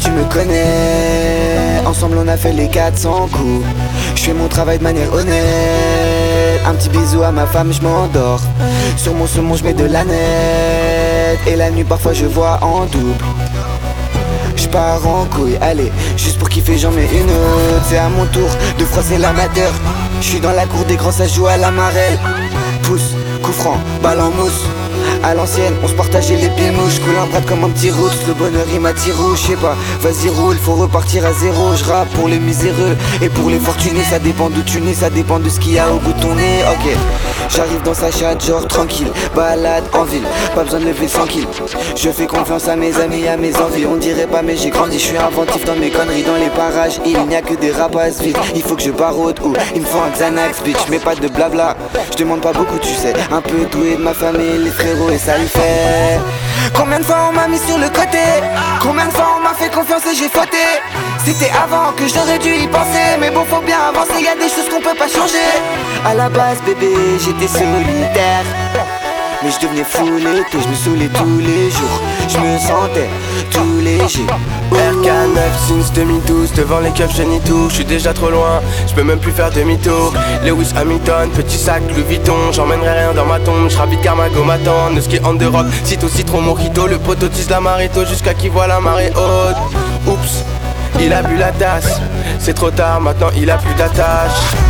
Tu me connais. Ensemble on a fait les 400 coups. Je fais mon travail de manière honnête. Un petit bisou à ma femme je m'endors. Sur mon saumon je mets de la nette. Et la nuit parfois je vois en double. Je pars en couille, allez, juste pour kiffer j'en mets une autre. C'est à mon tour de froisser l'amateur. Je suis dans la cour des grands, ça joue à la marelle. Pouce, coup franc, balle en mousse à l'ancienne, on se partageait les pieds mouches Coule un bras comme un petit roots Le bonheur il m'attire je sais pas. Vas-y roule, faut repartir à zéro Je rappe pour les miséreux Et pour les fortunés, ça dépend d'où tu nais Ça dépend de ce qu'il y a au bout de ton nez. Ok, j'arrive dans sa chatte, genre tranquille Balade en ville, pas besoin de lever 100 kills Je fais confiance à mes amis, à mes envies On dirait pas mais j'ai grandi, je suis inventif dans mes conneries Dans les parages, il n'y a que des rapaces vides Il faut que je barode ou il me faut un Xanax bitch Mais pas de blabla, je demande pas beaucoup tu sais Un peu doué de ma famille, les frérots et ça fait. Combien de fois on m'a mis sur le côté? Combien de fois on m'a fait confiance et j'ai fauté? C'était avant que j'aurais dû y penser Mais bon faut bien avancer, y a des choses qu'on peut pas changer. À la base bébé j'étais solitaire mais je devenais fou l'été, je me saoulais tous les jours. Je me sentais tout léger. RK9 since 2012 Devant les keufs je nie tout, je suis déjà trop loin Je peux même plus faire demi-tour. Lewis Hamilton, petit sac Louis Vuitton J'emmènerai rien dans ma tombe, je vite car ma go m'attend Ne ski on the rock, cito citron mojito Le poteau tisse la marito jusqu'à qu'il voit la marée haute. Oups, il a bu la tasse C'est trop tard, maintenant il a plus d'attache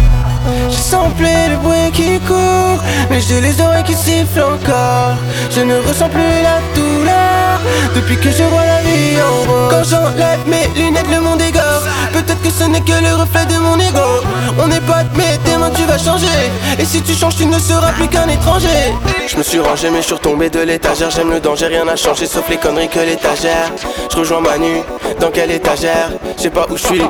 j'ai samplé le bruit qui court Mais j'ai les oreilles qui sifflent encore. Je ne ressens plus la douleur Depuis que je vois la vie en rose. Quand j'enlève mes lunettes le monde égore. Peut-être que ce n'est que le reflet de mon ego. On n'est pas mais demain tu vas changer. Et si tu changes tu ne seras plus qu'un étranger. Je me suis rangé mais je suis retombé de l'étagère. J'aime le danger, rien n'a changé sauf les conneries que l'étagère. Je rejoins Manu, dans quelle étagère? Je sais pas où je suis,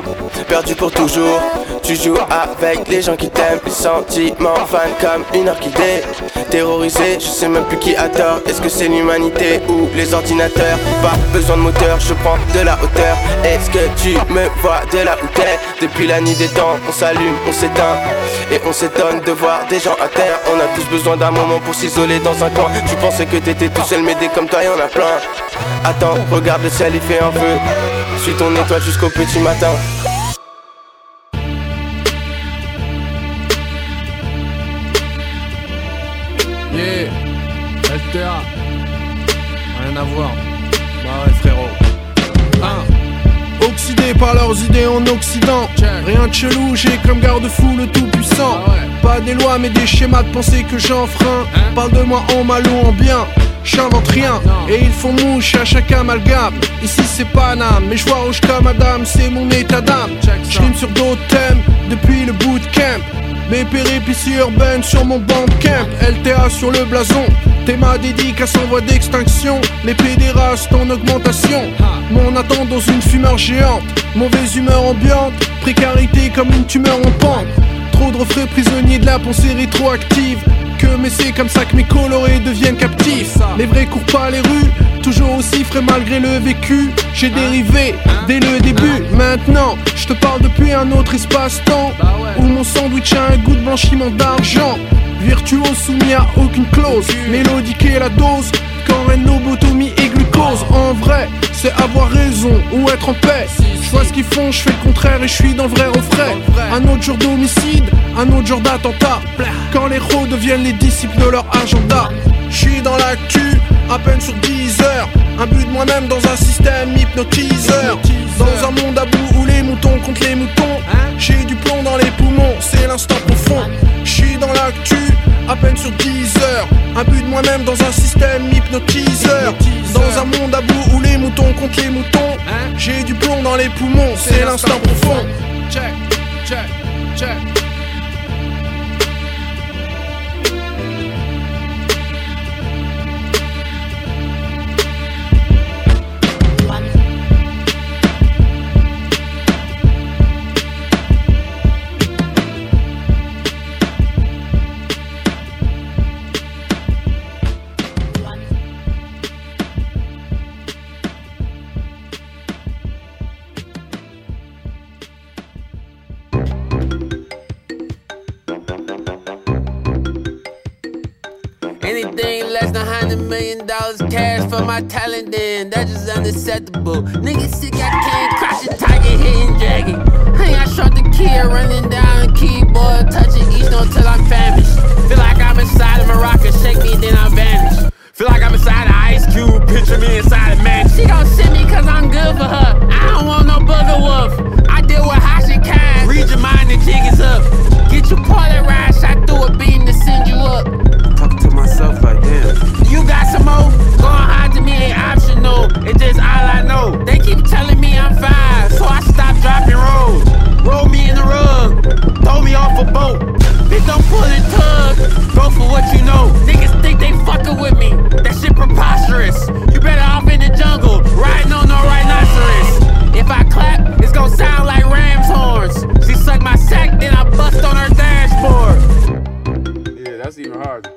perdu pour toujours. Tu joues avec les gens qui t'aiment Les sentiments fans comme une orchidée Terrorisé, je sais même plus qui a tort. Est-ce que c'est l'humanité ou les ordinateurs? Pas besoin de moteur, je prends de la hauteur. Est-ce que tu me vois de la hauteur Depuis la nuit des temps, on s'allume, on s'éteint. Et on s'étonne de voir des gens à terre. On a tous besoin d'un moment pour s'isoler dans un coin. Tu pensais que t'étais tout seul mais des comme toi y'en a plein. Attends, regarde le ciel il fait un feu. Suis ton étoile jusqu'au petit matin Rien à voir. Bah ouais, frérot. Oxydé par leurs idées en Occident. Rien de chelou, j'ai comme garde-fou le tout-puissant. Pas des lois, mais des schémas de pensée que j'enfreins. Parle de moi en mal ou en bien. J'invente rien et ils font mouche à chaque amalgame. Ici c'est Paname, mais je vois rouge comme Madame, c'est mon état d'âme. J'rime sur d'autres thèmes depuis le bootcamp. Mes péripéties urbaines sur mon bandcamp LTA sur le blason Théma dédicace en voie d'extinction Les pédérastes en augmentation Mon attente dans une fumeur géante Mauvaise humeur ambiante Précarité comme une tumeur en pente Trop de refrains prisonniers de la pensée rétroactive que mais c'est comme ça que mes colorés deviennent captifs. Les vrais courent pas les rues Toujours aussi frais malgré le vécu. J'ai dérivé dès le début. Maintenant je te parle depuis un autre espace-temps Où mon sandwich a un goût de blanchiment d'argent. Virtuose soumis à aucune clause. Mélodique et la dose Quand rénobotomie et en vrai, c'est avoir raison ou être en paix. Je ce qu'ils font, je fais le contraire et je suis dans le vrai au frais. Un autre jour d'homicide, un autre jour d'attentat. Quand les héros deviennent les disciples de leur agenda. Je suis dans l'actu, à peine sur 10 heures. Un but de moi-même dans un système hypnotiseur. Dans un monde à bout où les moutons contre les moutons. J'ai du plomb dans les poumons, à peine sur 10 heures. Un but de moi-même dans un système hypnotiseur. Dans un monde à bout où les moutons contre les moutons. J'ai du plomb dans les poumons, c'est l'instant profond. Check, check, check. Dollars cash for my talent, then that's just unacceptable. Niggas sick, I can't crouch a tiger, hitting dragon. Hey, I shot the key, running down the keyboard, touching each note till I'm famished. Feel like I'm inside of a rocket, shake me, then I vanish. Feel like I'm inside of Ice Cube, picture me inside of man. She gon' send me cause I'm good for her. I don't want no booger wolf. I deal with how she kind. Read your mind, the jig is up. Get your ride, shot through a beam to send you up. Talk to myself like damn. You got some more? Going hard to me ain't optional. It's just all I know. They keep telling me I'm fine, so I stop dropping rolls. Roll me in the rug, throw me off a boat. Bitch, don't pull the tug. Go for what you know. Niggas think they fucking with me. That shit preposterous. You better off in the jungle, riding on no rhinoceros. If I clap, it's gonna sound like ram's horns. She suck my sack, then I bust on her dashboard. Yeah, that's even hard.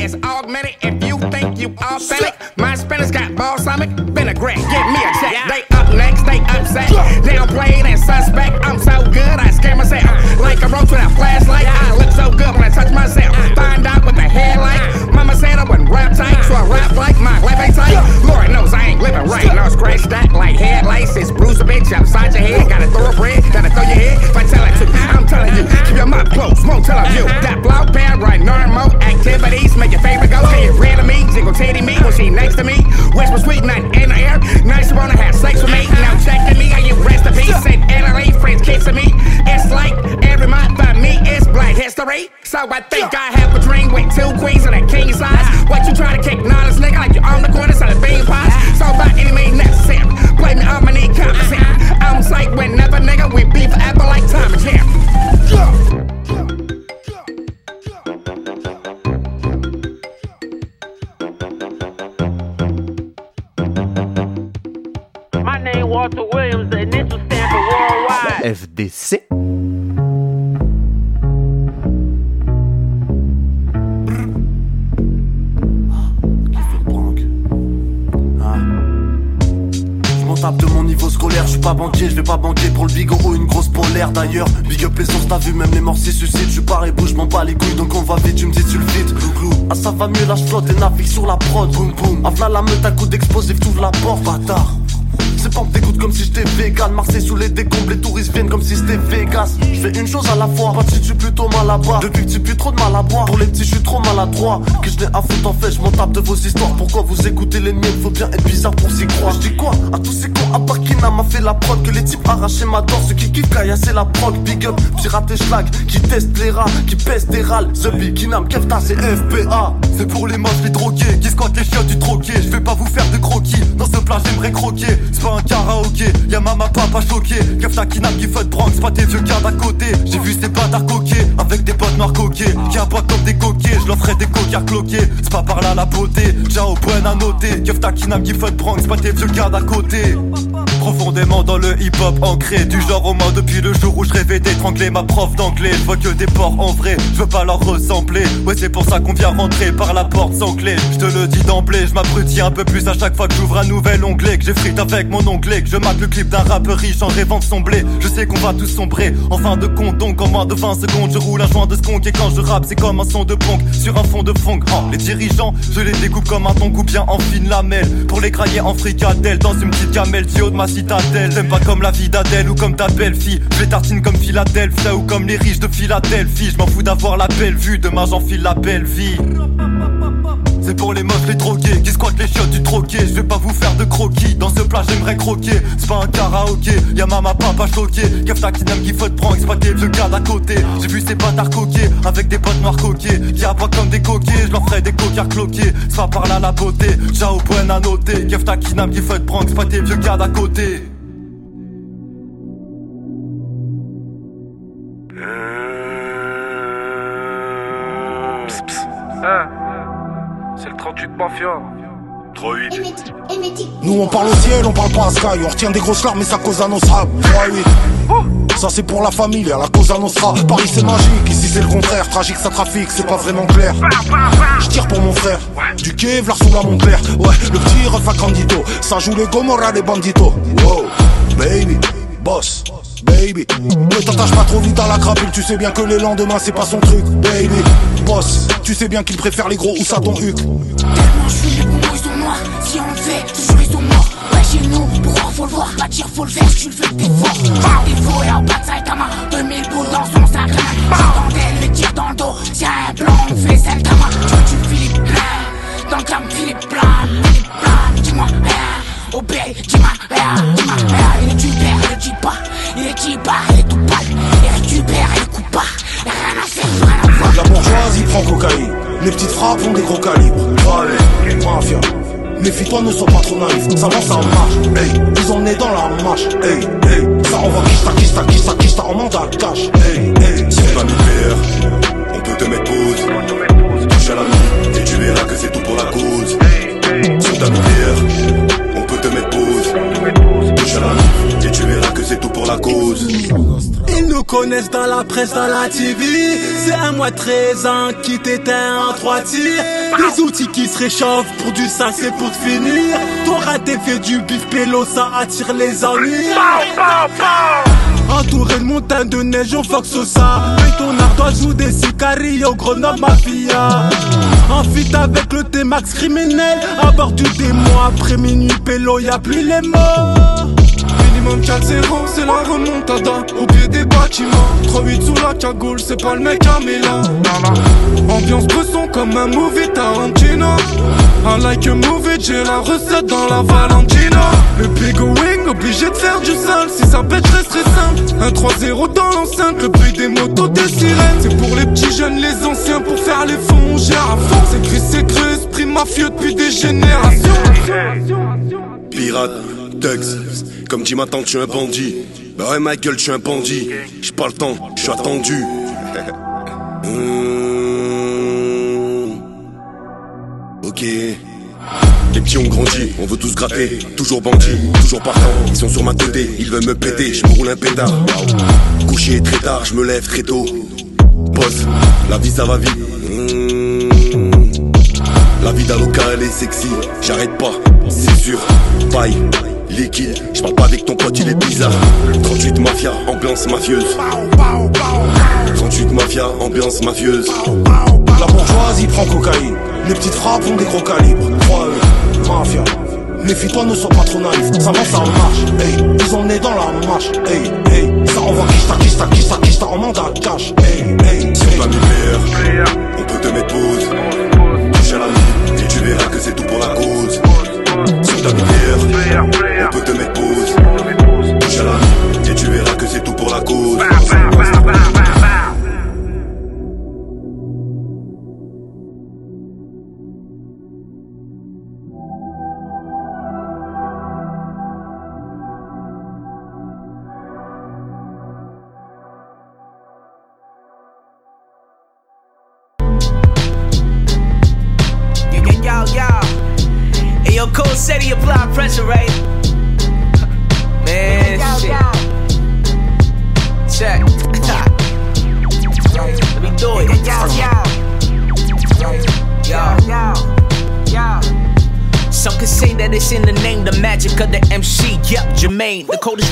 Is augmented if you think you authentic. My spinners got balsamic vinaigrette. Give me a check. They up next, they upset. Downplayed and suspect. I'm so good, I scare myself. Like a roach with a flashlight. I look so good when I touch myself. Find out what the headlight. Mama said I wouldn't rap tight, so I rap like my life ain't tight. Lord knows I ain't living right. No scratch that like headlights. It's bruise a bitch upside your head. Gotta throw a bread, gotta throw your head. If I tell it to, I'm telling you, keep your mouth closed. Won't tell you. That blow pad right normal activities. Make your favorite go. Get rid of me, jiggle titty me when she next to me. Whisper sweet night in the air. Nice wanna have sex with me. Now checking me, I get recipes. Said Italy, friends kissing me. It's like every month for me, it's black history. So I think I have a dream with two queens and a king size. What you trying to kick knowledge, nigga? Like you on the corner selling bean pies. So by any means necessary. Play me on my knee, compensate. I'm like whenever, nigga, we be forever like time and champ. My name Walter Williams, the initial stand for worldwide. FDC. Niveau scolaire, je suis pas banquier, je vais pas banquer pour le bigot ou une grosse polaire d'ailleurs. Big up les t'as vu, même les morts s'y suicident. Je pas rebou, je m'en bats les couilles, donc on va vite, tu me dis sulfite. Clou clou, ah ça va mieux, là flotte et navigue sur la prod. Boum boum, à la meute à coup d'explosif, t'ouvres la porte, bâtard. C'est pas que t'écoutes comme si j'étais vegan. Marseille sous les décombres, les touristes viennent comme si c'était Vegas. Je fais une chose à la fois, pas je suis plutôt mal à bas Depuis que tu plus trop de mal à boire, pour les petits je suis trop maladroit. Que je n'ai à foutre en fait, je m'en tape de vos histoires. Pourquoi vous écoutez les miennes, faut bien être bizarre pour s'y croire. Je dis quoi à tous ces cons, à part Kina m'a fait la prod? Que les types arrachaient ma ceux qui kiffent caillasser la prog Big up, pirate et schlag, qui testent les rats, qui pèsent des râles. Big Kinam, Kefta c'est FPA C'est pour les moches, les drogués, qui squattent les chiottes du troquet. Je vais pas vous faire de croquis, dans ce plat j'aimerais croquer. C'est pas un karaoké, y'a maman papa choqué. Kefta Kinam qui fait Bronx, pas tes vieux gars d'à côté. J'ai vu ces bâtards coqués, avec des potes noirs coqués Qui aboient comme des coquets, je leur ferai des coquards cloqués. C'est pas par là la beauté, j'ai au point à noter. Kefta Kinam qui fait Bronx, pas tes vieux gars d'à côté Profondément dans le hip-hop ancré. Du genre au moins depuis le jour où je rêvais d'étrangler ma prof d'anglais. Je vois que des porcs en vrai, je veux pas leur ressembler. Ouais c'est pour ça qu'on vient rentrer par la porte sans clé. Je te le dis d'emblée, je m'abrutis un peu plus à chaque fois que j'ouvre un nouvel onglet. Que j'ai avec mon onglet, que je marque le clip d'un rappeur riche en rêvant de son blé. Je sais qu'on va tous sombrer, en fin de compte donc en moins de 20 secondes Je roule un joint de skunk. Et quand je rappe c'est comme un son de punk Sur un fond de funk, oh, les dirigeants je les découpe comme un ton bien en fine lamelle. Pour les crailler en fricadelle dans une petite gamelle. Haut de ma citadelle T'aimes pas comme la vie d'Adèle ou comme ta belle fille. Je les tartine comme Philadelphia ou comme les riches de Philadelphie. Je m'en fous d'avoir la belle vue, demain j'enfile la belle vie c'est pour les meufs, les drogués qui squattent les chiottes du troquet. Je vais pas vous faire de croquis. Dans ce plat, j'aimerais croquer. C'est pas un karaoké. Y'a maman, papa choqué. Kefta qui n'aime qui faut te prendre. Des vieux gars d'à côté. J'ai vu ces bâtards coqués avec des potes noirs coqués. Qui pas comme des coquets. Je leur ferai des coquards cloqués. Ça par là la beauté. Ciao, point à noter. Kefta qui n'aime qui faut te prendre. Des vieux gars d'à côté. C'est le 38 Mafia. 3-8. Nous on parle au ciel, on parle pas à Sky. On retient des grosses larmes, mais ça cause à Nostra. 3-8. Ça c'est pour la famille, à la cause à Nostra. Paris c'est magique, ici c'est le contraire. Tragique ça trafique, c'est pas vraiment clair. Je tire pour mon frère. Du Kevlar sous la montre Ouais, le petit ref à Grandito. Ça joue les Gomorra, les banditos. Wow, baby, boss. Baby, ne t'attache pas trop vite à la crapule, tu sais bien que les lendemains c'est pas son truc. Baby, boss, tu sais bien qu'il préfère les gros ou ça ton huc. Tellement je suis les bons, ils sont noirs. Si on le fait, toujours ils sont morts. Ouais, chez nous, pourquoi faut le voir dire faut le faire, tu le fais, t'es fort. Par défaut et en bas de Saitama, 2000 boules dans son sac. J'entendais le tir dans le dos. Si un blanc, on fait celle tama. Tu veux du Philippe Plein, dans le cam Philippe Plein, Philippe Plein, dis-moi rien. Au B, dis-moi rien, dis-moi rien. Il est du le dit pas. Il qui part, il est tout pâle. Il récupère, il coupe pas. Rien à faire, rien à voir. La bourgeoisie prend cocaïne, les petites frappes ont des gros calibres. Allez, mafia. Méfie-toi, ne sois pas trop naïf, ça va, ça marche. Hey, ils ont nez dans la marche. Hey, hey, ça envoie kista, kista, kista, kista en mandat cash. Hey, hey, t'es pas nucléaire, on peut te mettre pause. Touche à la main et tu verras que c'est tout pour la cause. Si t'as nucléaire, on peut te mettre pause. Touche à la main tu verras que c'est tout pour la cause. Ils nous connaissent dans la presse, dans la TV. C'est un mois 13 ans qui t'éteint en trois tirs. Des outils qui se réchauffent pour du sale, c'est pour te finir. Ton raté fait du bif pélo, ça attire les ennuis. Entouré de montagnes de neige, on fox ça. Mais ton ardoise joue des sicarios, au Grenoble Mafia. En fit avec le T-Max criminel. À bord du démon, après minuit, pélo, y'a plus les morts. Minimum 4-0, c'est la remontada. Au pied des bâtiments. 3-8 sous la cagoule, c'est pas le mec à Milan. Ambiance bresson comme un movie Tarantino. I like a movie, j'ai la recette dans la Valentina Le big wing, obligé de faire du sale Si ça pète, reste très simple. Un 3-0 dans l'enceinte, le bruit des motos, des sirènes. C'est pour les petits jeunes, les anciens, pour faire les fonds On gère à fond, c'est gris, c'est cru, esprit mafieux depuis des générations. Pirate, Tugs, comme dit ma tante, je suis un bandit. Bah ouais, ma gueule, je suis un bandit. J'ai pas le temps, je suis attendu. Hum. Ok. Les petits ont grandi, on veut tous gratter. Toujours bandit, toujours partant. Ils sont sur ma tête, ils veulent me péter. Je me roule un pétard. Couché très tard, je me lève très tôt. Boss, la vie ça va vite. Hum. La vie d'un local est sexy, j'arrête pas, c'est sûr. Paille, liquide, j'parle pas avec ton pote, il est bizarre. 38 mafia, ambiance mafieuse. 38 mafia, ambiance mafieuse. La bourgeoisie prend cocaïne, les petites frappes ont des gros calibres. 3-8, mafia. Méfie-toi, ne sois pas trop naïf, ça va, ça marche. Hey, ils ont nez dans la marche. Hey, hey, ça envoie kista, kista, kista, kista en mandat cash. Hey, hey, Si on on peut te mettre pause. Touche à la et tu verras que c'est tout pour la cause. T'as nucléaire, on peut te mettre pause. Touche à la et tu verras que c'est tout pour la cause. Pressure,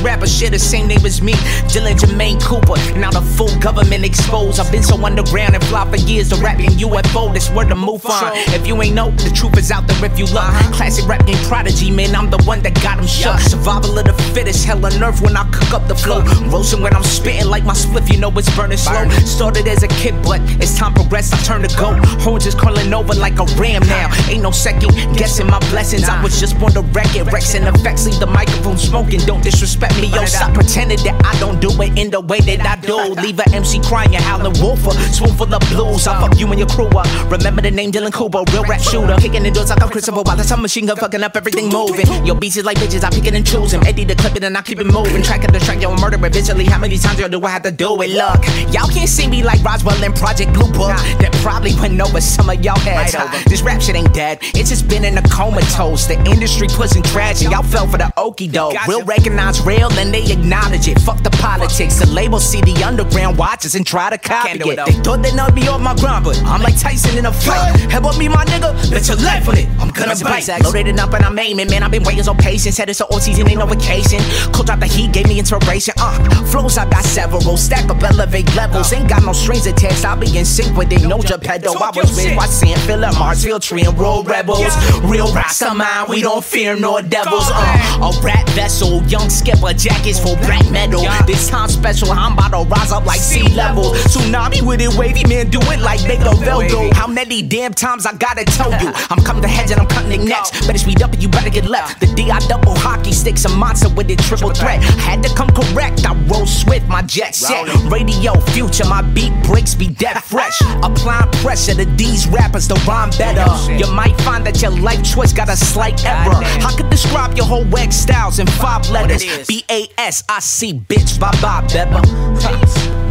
rapper, share the same name as me. Dylan Jermaine Cooper, now the full government exposed. I've been so underground and fly for years, the rapping UFO, that's where to move on. If you ain't know, the truth is out there if you look. Classic rap game prodigy, man, I'm the one that got him shook. Survival of the fittest, hell on earth when I cook up the flow. Roasting when I'm spitting like my spliff, you know it's burning slow. Started as a kid, but as time progressed, I turned to go. Horns is curling over like a ram now. Ain't no second guessing my blessings. I was just born to wreck it. Rex and effects leave the microphone smoking. Don't disrespect me, yo. Stop pretending that I don't do it in the way that I do. Leave a MC crying, howling wolfer. Swoon full of blues. I fuck you and your crew up. Remember the name Dylan Kubo, real rap shooter. Kicking the doors like I'm Christopher while the time machine gun fucking up everything moving. Yo, beats is like bitches, I pick it and choose them. Eddie the clip it and I keep it moving. Track of the track, yo, murder it visually. How many times yo, do I have to do it? Look, y'all can't see me like Roswell in Project Blue Book. That probably went over some of y'all heads. This rap shit ain't dead, it's just been in a comatose. The industry pushing trash and y'all fell for the okie doke. Real recognize real and they acknowledge it. Fuck the politics. The label see the underground watches and try to copy it. They thought they knocked me off my grind, but I'm like Tyson in a fight. How about me, my nigga? Bet your life on it. I'm gonna bite. Loaded it up and I'm aiming, man. I've been waiting so patient. Said it's a all season, ain't no vacation. Cold drop the heat, gave me inspiration. Uh, flows I got several. Stack up, elevate levels. Ain't got no strings attached. I'll be in sync with it. No Geppetto. I was with Watson, Philip Mars, Tree, and Roll Rebels. Real rasta mind, we don't fear no devils. Uh, a rap vessel, young skipper, jackets for black metal. This time special, I'm about to rise up like sea level. Tsunami with it, wavy man, do it like Big Veldo. How many damn times I gotta tell you? I'm coming to heads and I'm cutting next. Better speed up and you better get left. The DI double hockey sticks a monster with it triple threat. Had to come correct, I roll swift, my jet set. Radio future, my beat breaks be dead fresh. Applying pressure to these rappers to rhyme better. You might find that your life choice got a slight error. I could describe your whole wax styles in five letters. B A S I C, bitch, bye bye, Beppa.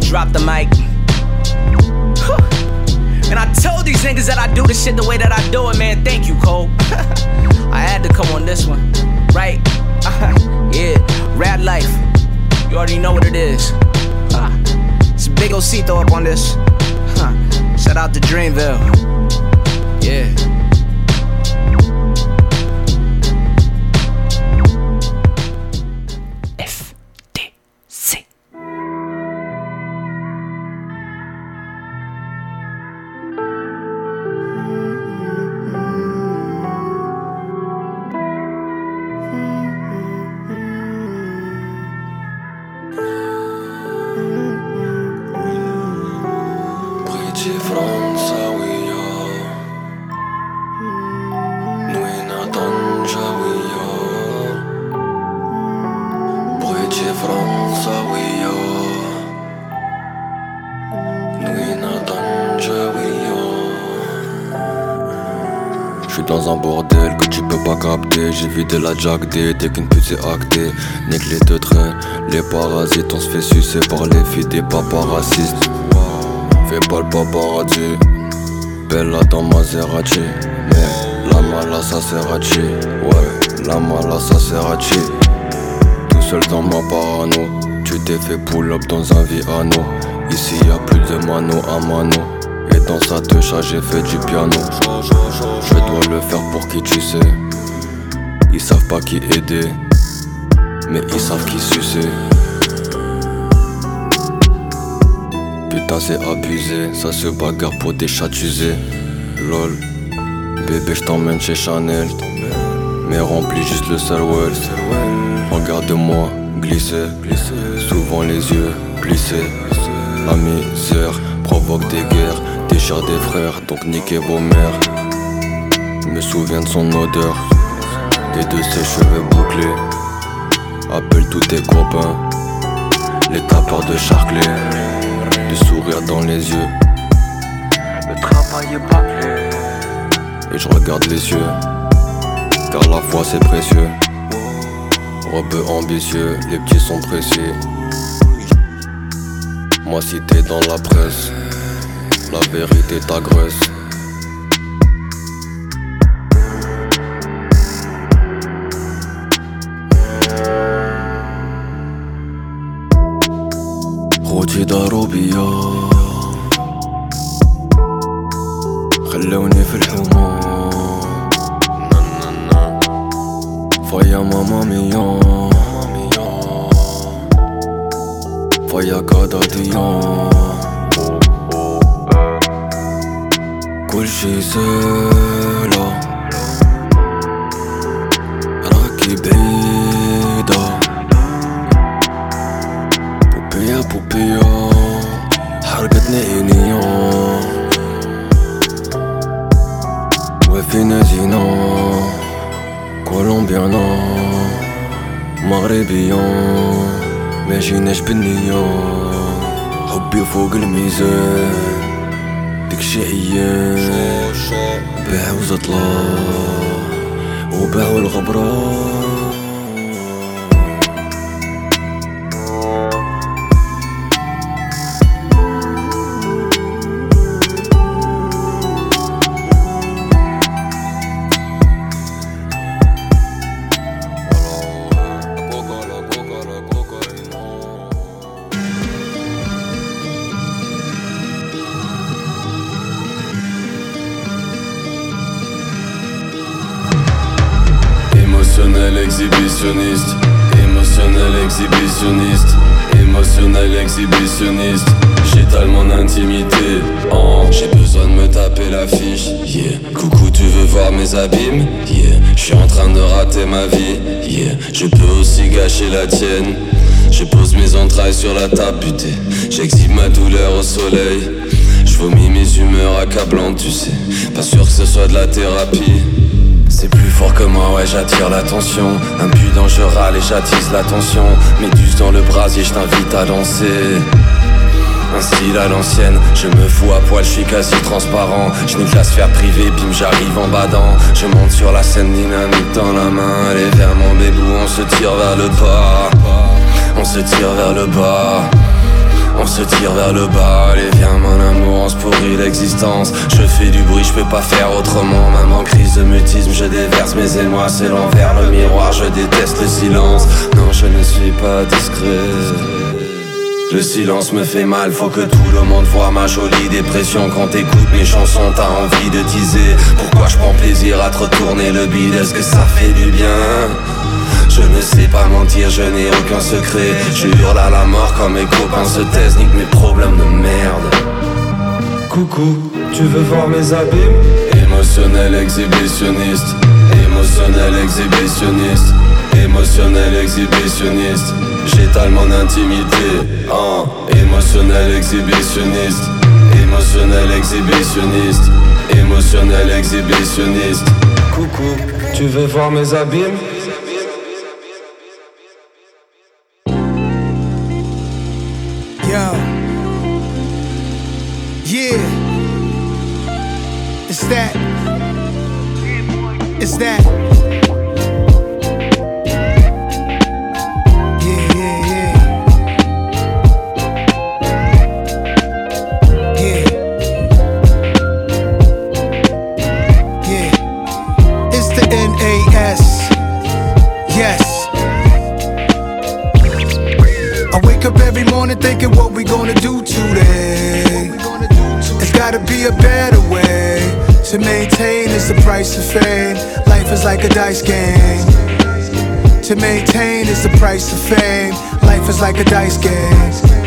Drop the mic. And I told these niggas that I do the shit the way that I do it, man. Thank you, Cole. I had to come on this one, right? yeah, rad life. You already know what it is. Uh, it's a big Osito up on this. Shout out to Dreamville. Yeah. J'suis dans un bordel que tu peux pas capter. J'ai vidé la jack D dès qu'une pute s'est actée. Nique les deux les parasites On se fait sucer par les filles des papas racistes. Fais pas le paparazzi. Bella dans Maserati. Mais la mala ça Ouais, la mala ça Tout seul dans ma parano. Tu t'es fait pull up dans un Viano Ici y a plus de mano à mano dans sa techa j'ai fait du piano. Je dois le faire pour qui tu sais. Ils savent pas qui aider Mais ils savent qui sucer. Putain c'est abusé, ça se bagarre pour des chats usés. Lol, bébé je t'emmène chez Chanel. Mais remplis juste le well Regarde-moi glisser, souvent les yeux plissés. La misère provoque des guerres, déchire des frères Donc niquez vos mères me souviens de son odeur Et de ses cheveux bouclés Appelle tous tes copains Les tapeurs de Charclay du sourire dans les yeux. Le travail est bâclé. Et je regarde les yeux, car la foi c'est précieux. Rebeu ambitieux, les petits sont précis. Moi si t'es dans la presse, la vérité t'agresse. خوتي داروا بيا خلوني في الحمام فيا ماما ميا. فيا كادا ديا كل شي سهلة راكي بعيدة بوبيا بوبيا حرقتني عينيا وفينا جينا كولومبيانا مغربيان ما جيناش بالنية حبي فوق الميزان لك شي أيام؟ باعو زطلات وباعو الغبره Pas sûr que ce soit de la thérapie. C'est plus fort que moi, ouais, j'attire l'attention. Impudent, je râle et j'attise l'attention. Méduse dans le brasier, je t'invite à danser. Un style à l'ancienne, je me fous à poil, je suis quasi transparent. Je nique la sphère privée, bim, j'arrive en badant. Je monte sur la scène dynamique dans la main. Allez, vers mon bébou, on se tire vers le bas. On se tire vers le bas. On se tire vers le bas, allez viens mon amour, on se pourrit l'existence. Je fais du bruit, je peux pas faire autrement. Même en crise de mutisme, je déverse mes émois. C'est l'envers, le miroir, je déteste le silence. Non, je ne suis pas discret. Le silence me fait mal, faut que tout le monde voit ma jolie dépression. Quand t'écoutes mes chansons, t'as envie de teaser. Pourquoi je prends plaisir à te retourner le bide? Est-ce que ça fait du bien? Je ne sais pas mentir, je n'ai aucun secret. Je hurle à la mort quand mes copains se taisent Nique mes problèmes de merde. Coucou, tu veux voir mes abîmes? Émotionnel exhibitionniste Émotionnel exhibitionniste Émotionnel exhibitionniste. J'étale mon intimité oh. Émotionnel exhibitionniste Émotionnel exhibitionniste Émotionnel exhibitionniste. Coucou, tu veux voir mes abîmes? Wake up every morning thinking what we gonna do today. It's gotta be a better way to maintain is the price of fame. Life is like a dice game. To maintain is the price of fame. Life is like a dice game.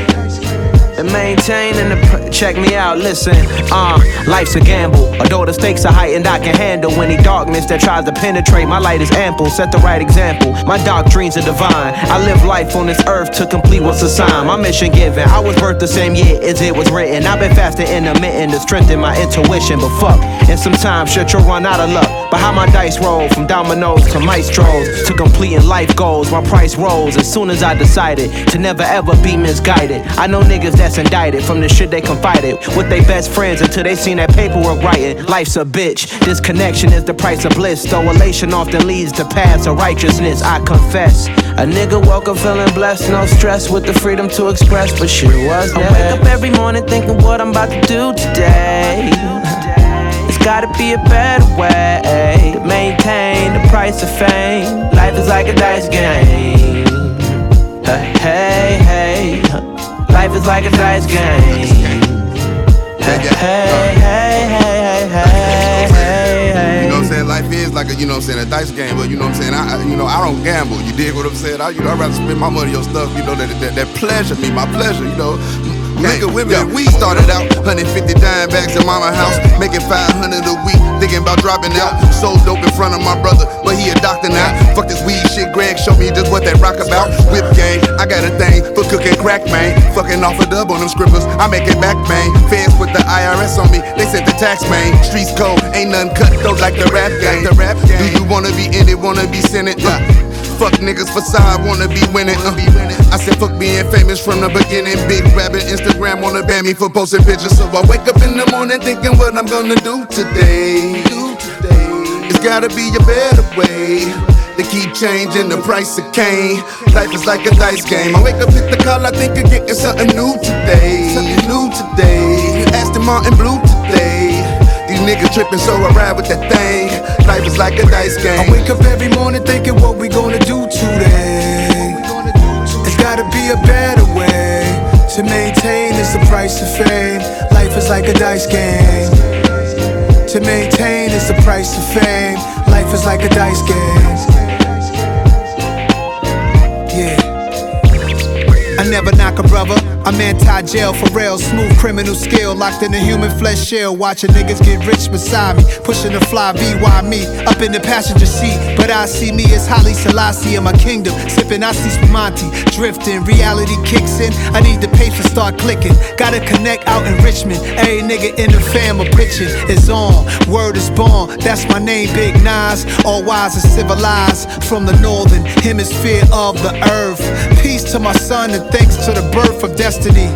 And pr- check me out listen uh life's a gamble. Although the stakes are heightened i can handle any darkness that tries to penetrate. My light is ample set the right example. My dreams are divine. I live life on this earth to complete what's assigned. My mission given i was birthed the same year as it was written. I've been fasting intermittent to strengthen my intuition but fuck and sometimes shit you'll run out of luck but how my dice roll from dominoes to maestros to completing life goals my price rose as soon as i decided to never ever be misguided i know niggas that's indicted from the shit they confided with their best friends until they seen that paperwork writing. Life's a bitch. Disconnection is the price of bliss. Though elation often leads to paths of righteousness, I confess. A nigga woke up feeling blessed, no stress with the freedom to express, but shit was I wake up every morning thinking what I'm about to do today. Gotta be a better way to maintain the price of fame. Life is like a dice game. Hey, hey, hey. Life is like a dice game. Hey, hey, hey, hey, hey. You know what I'm saying? Life is like a, you know what I'm saying, a dice game, but you know what I'm saying? I- you know, I don't gamble. You dig what I'm saying? I, you know, I'd rather spend my money on stuff, you know, that, that, that pleasure me, my pleasure, you know. Nigga, women, and we started out 150 dime bags in mama house, making 500 a week, thinking about dropping out. Sold dope in front of my brother, but he a doctor now. Fuck this weed shit, Greg show me just what that rock about. Whip gang, I got a thing for cooking crack, man. Fucking off a dub on them scribblers, I make it back, man. Feds with the IRS on me, they sent the tax, man. Streets cold, ain't nothing cut though like the rap game. The rap game. Do you wanna be in it, wanna be sent it? Uh, Fuck niggas facade, wanna be winning. Uh. I said fuck being famous from the beginning. Big rabbit, Instagram wanna ban me for posting pictures. So I wake up in the morning thinking what I'm gonna do today. It's gotta be a better way. They keep changing the price of cane. Life is like a dice game. I wake up, hit the call, I think of getting something new today. Something new today. Aston Martin Blue today. These niggas tripping, so I ride with that thing. Life is like a dice game. I wake up every morning thinking what we gonna do today. It's gotta be a better way to maintain is the price of fame. Life is like a dice game. To maintain is the price of fame. Life is like a dice game. Yeah. I never knock a brother. I'm anti-jail for real, smooth criminal skill, locked in a human flesh shell. Watching niggas get rich beside me, pushing the fly VY me up in the passenger seat. But I see me as Holly Selassie in my kingdom, sipping I see Monty, drifting. Reality kicks in. I need the paper start clicking. Gotta connect out in Richmond. Every nigga in the fam a pitching is on. Word is born. That's my name, Big Nas. All wise and civilized from the northern hemisphere of the earth. Peace to my son and thanks to the birth of destiny.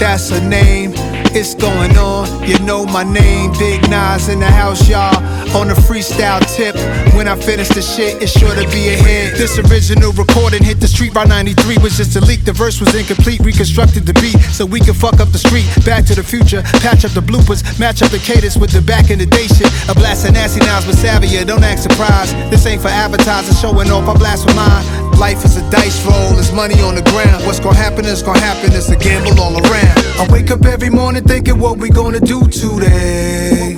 That's a name. It's going on. You know my name, Big Nas in the house, y'all. On a freestyle tip. When I finish the shit, it's sure to be a hit. This original recording hit the street by 93 was just a leak. The verse was incomplete, reconstructed the beat so we could fuck up the street. Back to the future, patch up the bloopers, match up the cadence with the back in the day shit. A blast of nasty nouns with Savia, don't act surprised. This ain't for advertising, showing off. I blast with mine. Life is a dice roll, it's money on the ground. What's gonna happen is gonna happen, it's a gamble all around. I wake up every morning thinking what we gonna do today.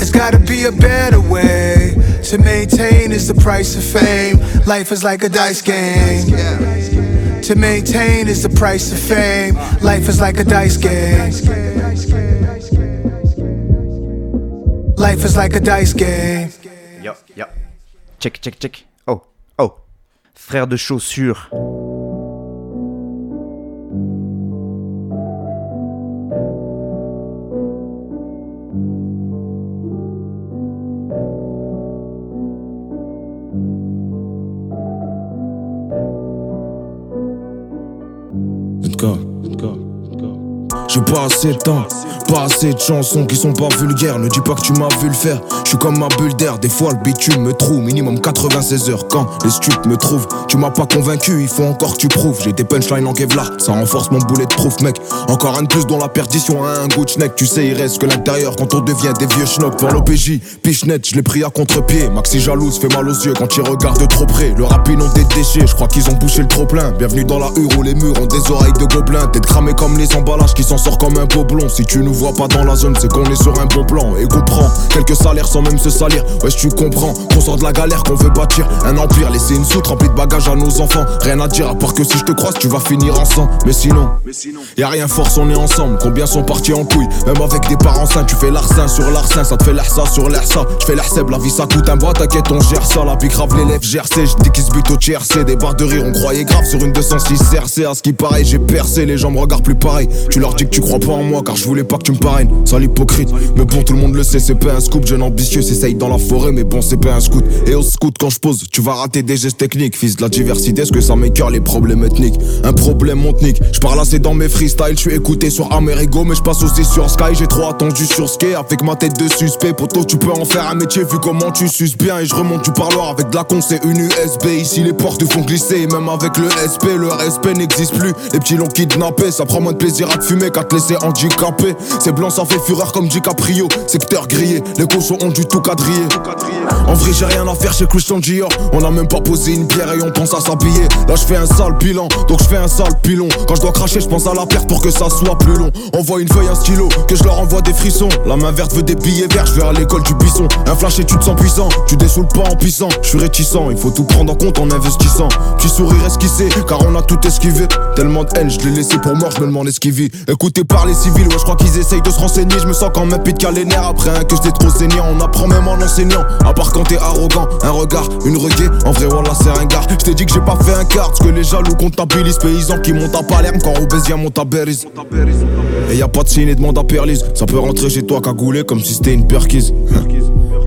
It's gotta be a better way to maintain is the price of fame. Life is like a dice game. To maintain is the price of fame. Life is like a dice game. Life is like a dice game. Yo, yo. Check, check, check. Oh, oh. Frère de chaussures. Let's go, let's go. J'ai pas assez de temps, pas assez de chansons qui sont pas vulgaires. Ne dis pas que tu m'as vu le faire. Je suis comme ma bulle d'air, des fois le bitume me trouve. Minimum 96 heures quand les stupes me trouvent. Tu m'as pas convaincu, il faut encore que tu prouves. J'ai des punchlines en Kevlar, ça renforce mon boulet de proof, mec. Encore un de plus dont la perdition a un goût de. Tu sais, il reste que l'intérieur quand on devient des vieux schnocks. Pour l'OPJ, Pichenette, je l'ai pris à contre-pied. Maxi jalouse, fait mal aux yeux quand il regarde trop près. Le rapide ont des déchets, je crois qu'ils ont bouché le trop plein. Bienvenue dans la hure où les murs ont des oreilles de gobelins. Tête cramée comme les emballages qui s'en sort comme un blond. Si tu nous vois pas dans la zone, c'est qu'on est sur un bon plan. Et comprends, quelques salaires sans même se salir. Ouais, tu comprends qu'on sort de la galère, qu'on veut bâtir un empire. Laisser une soute remplie de bagages à nos enfants. Rien à dire à part que si je te croise, tu vas finir ensemble. Mais sinon, y a rien force, on est ensemble. Combien sont partis en couille? Même avec des parents sains, tu fais l'arsen sur l'arsen. Ça te fait l'air ça sur l'air ça. Je fais l'air seb, la vie ça coûte un bois. T'inquiète, on gère ça. La pique grave l'élève GRC. Je dis qu'ils se butent au TRC. Des barres de rire, on croyait grave sur une 206 CRC. À ce qui paraît, j'ai percé. Les gens me regardent plus pareil. Tu leur dis que tu crois pas en moi car je voulais pas que tu me parraines. Sale hypocrite. Mais bon, tout le monde le sait, c'est pas un scoop. Jeune ambitieux, s'essaye dans la forêt, mais bon, c'est pas un scout. Et au scout, quand je pose, tu vas rater des gestes techniques. Fils de la diversité, est-ce que ça m'écœure les problèmes ethniques? Un problème monte-nique. Je parle assez dans mes freestyles. Je suis écouté sur Amerigo, mais je passe aussi sur Sky. J'ai trop attendu sur Ski avec ma tête de suspect. Poto, tu peux en faire un métier vu comment tu suces bien. Et je remonte du parloir avec de la con, c'est une USB. Ici, les portes font glisser. Et même avec le SP, le respect n'existe plus. Les petits l'ont kidnappé, ça prend moins de plaisir à te fumer qu'à te laisser handicapé. C'est blanc, ça fait fureur comme DiCaprio. Secteur grillé, les cochons ont du tout quadrillé. En vrai, j'ai rien à faire chez Christian Dior. On a même pas posé une pierre et on pense à s'habiller. Là, je fais un sale bilan, donc je fais un sale pilon. Quand je dois cracher, je pense à la perte pour que ça soit plus long. Envoie une feuille, un stylo, que je leur envoie des frissons. La main verte veut des billets verts, je vais à l'école du buisson. Un flash et tu te sens puissant, tu dessoules pas en puissant. Je suis réticent, il faut tout prendre en compte en investissant. Petit sourire esquissé, car on a tout esquivé. Tellement de haine, je l'ai laissé pour mort, je me demande ce qu'il. Écoutez par les civils, ouais, je crois qu'ils essayent de se renseigner. Je me sens quand même pite les nerfs après un que j'étais trop saignant. On apprend même en enseignant, à part quand t'es arrogant. Un regard, une reggae, en vrai, voilà, c'est un gars. Je t'ai dit que j'ai pas fait un quart, que les jaloux comptabilisent. Paysans qui montent à Palerme quand Robésia monte à Berries. Et y a pas de signe et demande à Perlis. Ça peut rentrer chez toi cagoulé comme si c'était une perquise.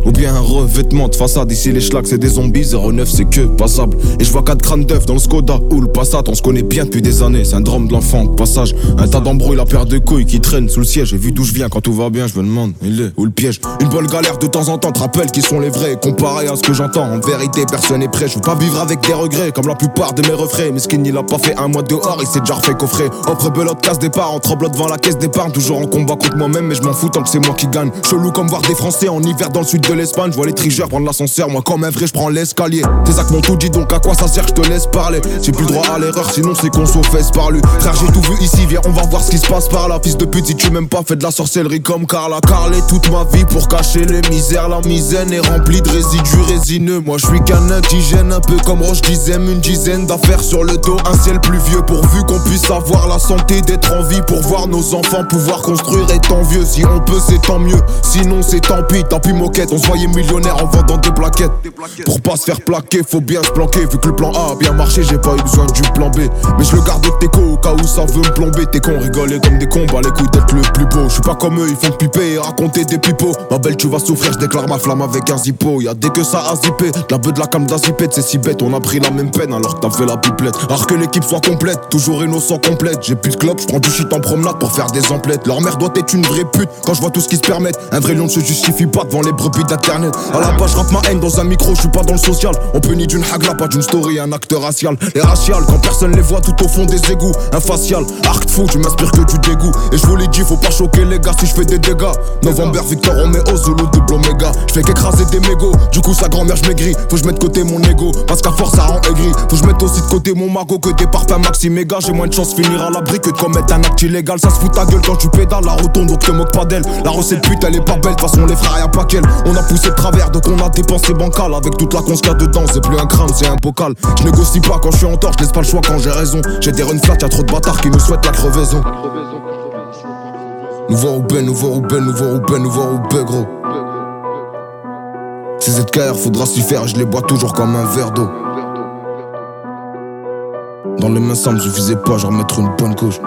Ou bien un revêtement de façade. Ici, les schlags, c'est des zombies. 09, c'est que passable. Et je vois 4 crânes d'œufs dans le Skoda ou le Passat. On se connaît bien depuis des années. Drame de l'enfant, passage. Un tas d'embrouilles, la paire de couilles qui traîne sous le siège. J'ai vu d'où je viens quand tout va bien. Je me demande, il est où le piège? Une bonne galère de temps en temps te rappelle qui sont les vrais. Comparé à ce que j'entends, en vérité, personne n'est prêt. Je veux pas vivre avec des regrets comme la plupart de mes refrains. Mais il a pas fait un mois dehors, il s'est déjà refait coffrer. Offre belote, casse départ, en tremblant devant la caisse d'épargne. Toujours en combat contre moi-même, mais je m'en fous tant que c'est moi qui gagne. Chelou comme voir des Français en hiver dans le sud de l'Espagne. Je vois les trigeurs prendre l'ascenseur, moi comme un vrai, je prends l'escalier. Tes actes m'ont tout dit, donc à quoi ça sert, je te laisse parler? J'ai plus droit à l'erreur, sinon c'est qu'on s'en fesse par lui. Frère, j'ai tout vu ici, viens, on va voir ce qui se passe par là. Fils de pute, si tu m'aimes pas, fais de la sorcellerie comme Carla. Carlé toute ma vie pour cacher les misères. La misaine est remplie de résidus résineux. Moi, je suis qu'un indigène, un peu comme Roche Dizem. Une dizaine d'affaires sur le dos, un ciel pluvieux. Pourvu qu'on puisse avoir la santé d'être en vie pour voir nos enfants pouvoir construire étant vieux. Si on peut, c'est tant mieux. Sinon, c'est tant pis, tant pis moquette. Se voyait millionnaire en vendant des plaquettes. Pour pas se faire plaquer, faut bien se planquer. Vu que le plan A a bien marché, j'ai pas eu besoin du plan B. Mais je le garde de teco au cas où ça veut me plomber. T'es con, rigoler comme des cons, bah les couilles d'être le plus beau. Je suis pas comme eux, ils font piper et raconter des pipeaux. Ma belle, tu vas souffrir, je déclare ma flamme avec un zippo. Y'a dès que ça a zippé, de la beuh de la cam d'azipette, c'est si bête. On a pris la même peine alors que t'as fait la pipelette. Alors que l'équipe soit complète, toujours innocent complète. J'ai plus de club, je prends du shit en promenade pour faire des emplettes. Leur mère doit être une vraie pute quand je vois tout ce qu'ils se permettent. Un vrai lion ne se justifie pas devant les brebis d'internet. À la base, je ma haine dans un micro, je suis pas dans le social. On peut ni d'une hagla, pas d'une story, un acte racial. Les raciales, quand personne les voit tout au fond des égouts. Un facial, arc fou, tu m'inspires que du dégoût. Et je vous l'ai dit, faut pas choquer les gars si je fais des dégâts. November, Victor, Romeo, Zulu, double Omega. Je fais qu'écraser des mégots, du coup sa grand-mère je maigris. Faut que je mette de côté mon ego, parce qu'à force ça rend aigri. Faut que je mette aussi de côté mon magot que des parfums maxi méga. J'ai moins de chance finir à l'abri que de commettre un acte illégal. Ça se fout ta gueule quand tu pédales la rotonde, donc te moque pas d'elle. La recette pute, elle est pas belle, de façon les frères y'a pas qu'elle. On poussé de travers, donc on a dépensé bancal. Avec toute la a dedans, c'est plus un crâne, c'est un bocal. Je négocie pas quand je suis en tort, je laisse pas le choix quand j'ai raison. J'ai des run flat, y'a trop de bâtards qui me souhaitent la crevaison. Nouveau Roubaix, nouveau Roubaix, nouveau Roubaix, nouveau Roubaix, gros. Ces ZKR, faudra s'y faire, je les bois toujours comme un verre d'eau. Dans les mains, ça me suffisait pas, genre mettre une bonne couche.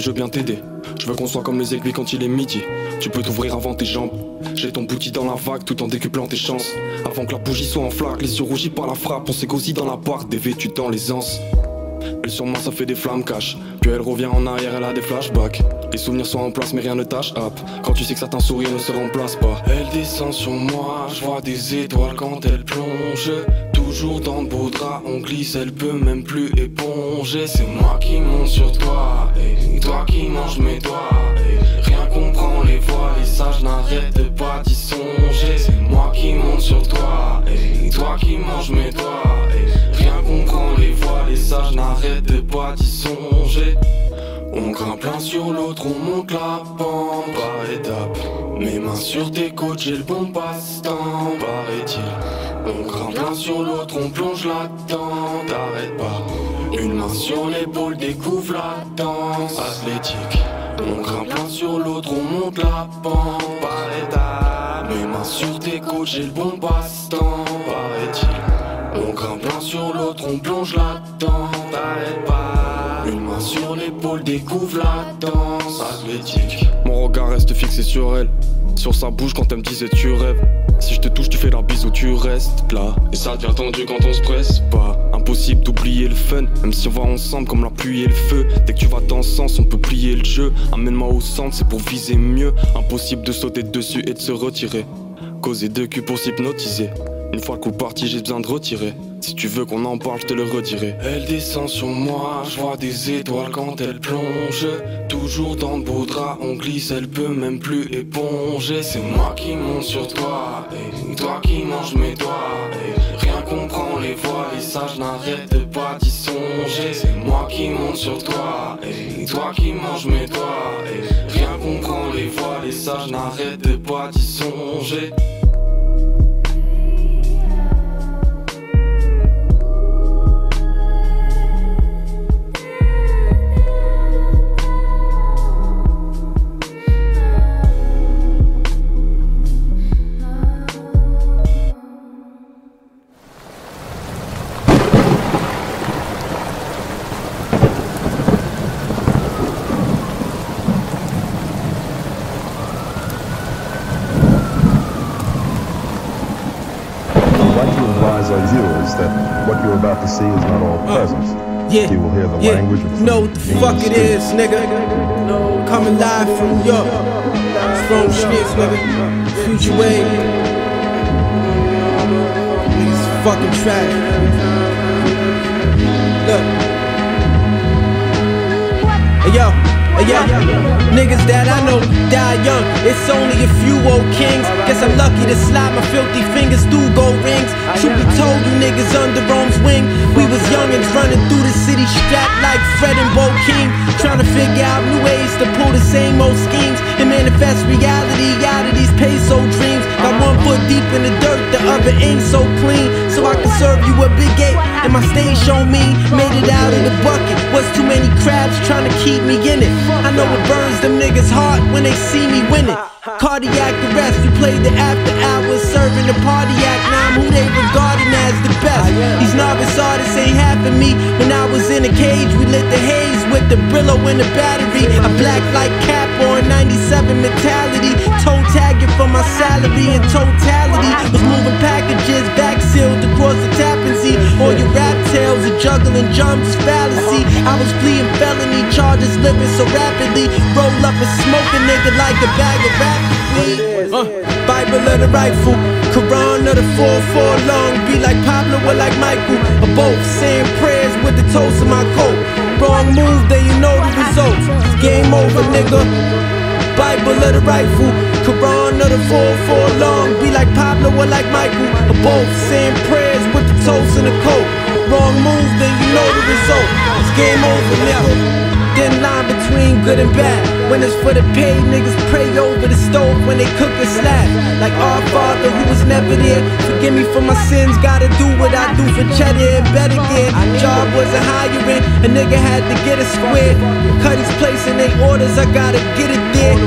Je veux bien t'aider. Je veux qu'on soit comme les aiguilles quand il est midi. Tu peux t'ouvrir avant tes jambes. J'ai ton bouti dans la vague tout en décuplant tes chances. Avant que la bougie soit en flaque, les yeux rougis par la frappe. On s'égosie dans la barque, dévêtue dans les anses. Elle sur moi, ça fait des flammes cash. Puis elle revient en arrière, elle a des flashbacks. Les souvenirs sont en place, mais rien ne tâche up. Quand tu sais que certains sourires ne se remplacent pas. Elle descend sur moi, je vois des étoiles quand elle plonge. Toujours dans le beau drap, on glisse, elle peut même plus éponger. C'est moi qui monte sur toi, et toi qui manges mes doigts. comprend les voix, les sages n'arrêtent pas d'y songer. C'est moi qui monte sur toi, et toi qui manges mes doigts. Et rien comprend les voix, les sages n'arrêtent pas d'y songer. On grimpe l'un sur l'autre, on monte la pente par étapes. Mes mains sur tes côtes, j'ai le bon passe-temps, paraît-il. On grimpe l'un sur l'autre, on plonge là-dedans, t'arrêtes pas. Une main sur l'épaule, découvre la danse athlétique. On grimpe l'un sur l'autre, on monte la pente par étapes. Mes mains sur tes côtes, j'ai le bon passe-temps, paraît-il. On grimpe l'un sur l'autre, on plonge là-dedans, t'arrêtes pas. Sur l'épaule, découvre la danse athlétique. Mon regard reste fixé sur elle. Sur sa bouche quand elle me disait tu rêves. Si je te touche, tu fais la bise ou tu restes là. Et ça devient tendu quand on se presse pas. Impossible d'oublier le fun, même si on va ensemble comme la pluie et le feu. Dès que tu vas dans sens, on peut plier le jeu. Amène-moi au centre, c'est pour viser mieux. Impossible de sauter dessus et de se retirer. Causer de cul pour s'hypnotiser. Une fois le coup parti, j'ai besoin de retirer. Si tu veux qu'on en parle, je te le redirai. Elle descend sur moi, je vois des étoiles quand elle plonge. Toujours dans de beaux draps, on glisse, elle peut même plus éponger. C'est moi qui monte sur toi, et toi qui manges mes doigts. Et rien comprend les voix, les sages n'arrêtent pas d'y songer. C'est moi qui monte sur toi, et toi qui manges mes doigts. Et rien comprend les voix, les sages n'arrêtent pas d'y songer. About to see is not all uh, presents. yeah, You will hear the yeah. language of know what the fuck it is, nigga. Coming live from York. Strong streets, nigga. Future wave. Niggas fucking trash. Look. Hey yo, yo. Niggas that I know die young. It's only a few old kings. Guess I'm lucky to slide my filthy fingers through gold rings. Truth be told, you niggas under Rome's wing. We was youngins running through the city strapped like Fred and Bo King. Trying to figure out new ways to pull the same old schemes and manifest reality out of these peso dreams. Got one foot deep in the dirt, the other ain't so clean. So I can serve you a big eight, and my stage show me made it out of the bucket. Was too many crabs trying to keep me in it. I know it burns them niggas' heart when they see me win it. Cardiac arrest, we played the after hours, serving the party act. Now I'm who they regarding as the best. These novice artists ain't of me. When I was in a cage, we lit the haze with the Brillo and the battery. A black light cap on 97 mentality. Juggling jumps, fallacy. I was fleeing felony charges, living so rapidly. Roll up and smoke a nigga like a bag of rap weed. Uh, Bible or the rifle, Quran or the 4-4 long. Be like Pablo or like Michael, or both. Saying prayers with the toes of my coat. Wrong move, then you know the results. Game over, nigga. Bible or the rifle, Quran or the 4-4 long. Be like Pablo or like Michael, or both. Saying prayers with the toes in the coat. Wrong move, then you know the result. It's game over, nigga. Thin line between good and bad. When it's for the paid, niggas pray over the stove when they cook a slab. Like our father who was never there. Forgive me for my sins, gotta do what I do for cheddar and bet again. Job wasn't hiring, a nigga had to get a square. Cut his place in they orders, I gotta get it there.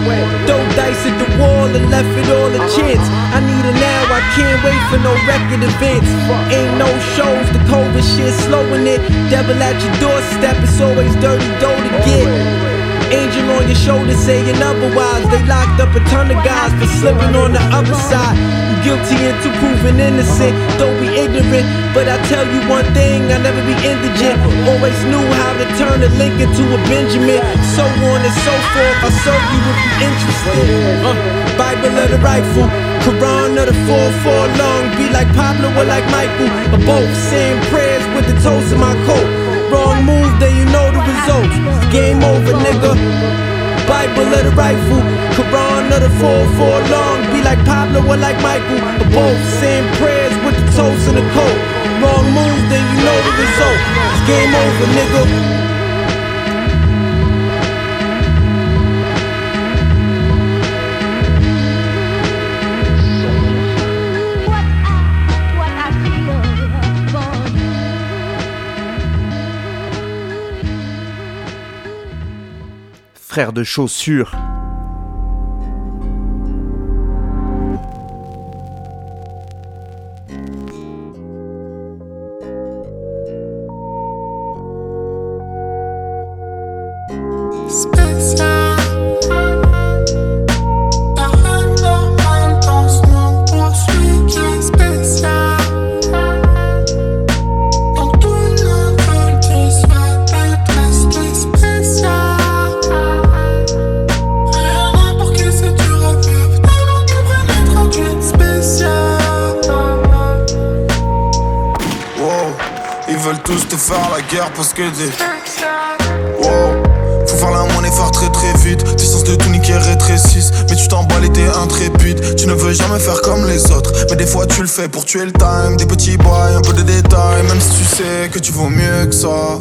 Throw dice at the wall and left it all a chance. I need it now, I can't wait for no record events. Ain't no shows, the COVID shit slowing it. Devil at your doorstep, it's always dirty dough get. Angel on your shoulder saying otherwise. They locked up a ton of guys for slipping on the other side. You guilty until proven innocent. Don't be ignorant, but I tell you one thing: I'll never be indigent. Always knew how to turn a link into a Benjamin. So on and so forth. I serve you if you interested. Uh, Bible or the rifle. Quran or the 4-4 long. Be like Pablo or like Michael. Or both saying prayers with the toes of my coat. Wrong move, then you know the results. Game over, nigga. Bible or the rifle, Quran or the 4 long. Be like Pablo or like Michael, or both. Saying prayers with the toast and the coat. Wrong move, then you know the result. It's game over, nigga. Frère de chaussures. Tuer le time. Des petits boys, un peu de détails. Même si tu sais que tu vaux mieux que ça.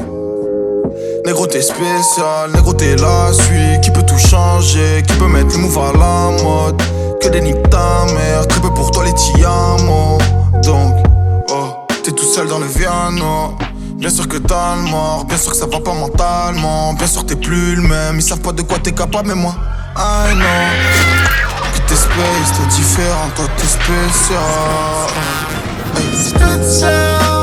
Négro t'es spécial, négro t'es la suite Qui peut tout changer, qui peut mettre le move à la mode? Que des niques ta mère, très peu pour toi les tiamos Donc, oh, t'es tout seul dans le piano Bien sûr que t'as le mort, bien sûr que ça va pas mentalement Bien sûr t'es plus le même, ils savent pas de quoi t'es capable mais moi I know Que t'es différent, toi t'es spécial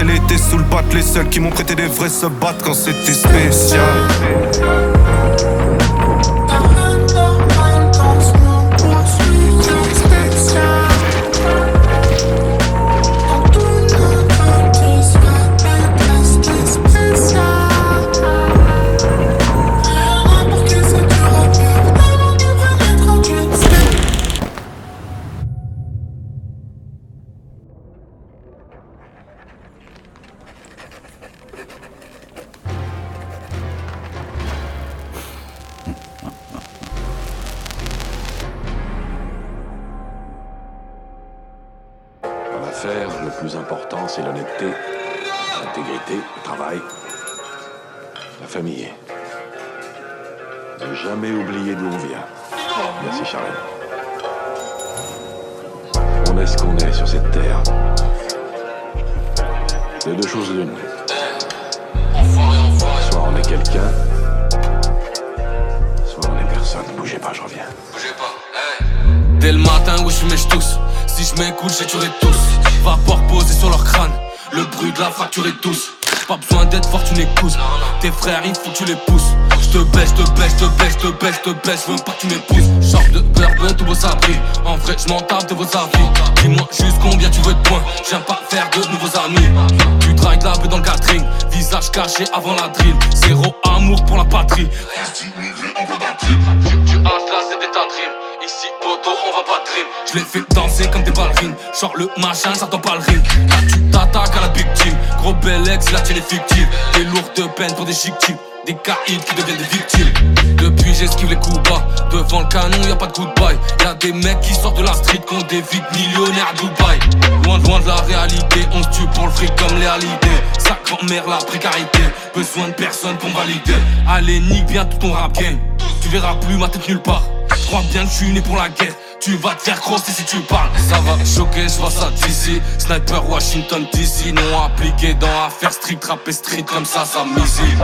passais l'été sous le les seuls qui m'ont prêté des vrais se battent quand c'était spécial. Je veux pas que tu m'épouses. Genre de bourbon, tout beau sabri. En vrai, je m'en tape de vos avis. Dis-moi juste combien tu veux de points. J'aime pas faire de nouveaux amis. Tu dragues la dans le catering. Visage caché avant la drill. Zéro amour pour la patrie. Tu, tu as là, c'était ta dream. Ici, poto, on va pas dream. Je les fais danser comme des ballerines. Genre le machin, ça pas le. Là, tu t'attaques à la team. Gros bel ex, la tienne est fictive. Des lourdes peines pour des chic des caïds qui deviennent des victimes. J'esquive les coups bas, devant le canon y a pas de goodbye. Y'a des mecs qui sortent de la street des vies millionnaires à Dubaï. Loin, loin de la réalité, on se tue pour le fric comme les. Sa grand-mère la précarité, besoin de personne pour valider. Allez nique bien tout ton rap game, tu verras plus ma tête nulle part. Crois bien que je suis né pour la guerre. Tu vas te faire crosser si tu parles. Ça va choquer, je ça d'ici. Sniper Washington DC, non appliqué dans affaire street, rap et street comme ça, ça misile.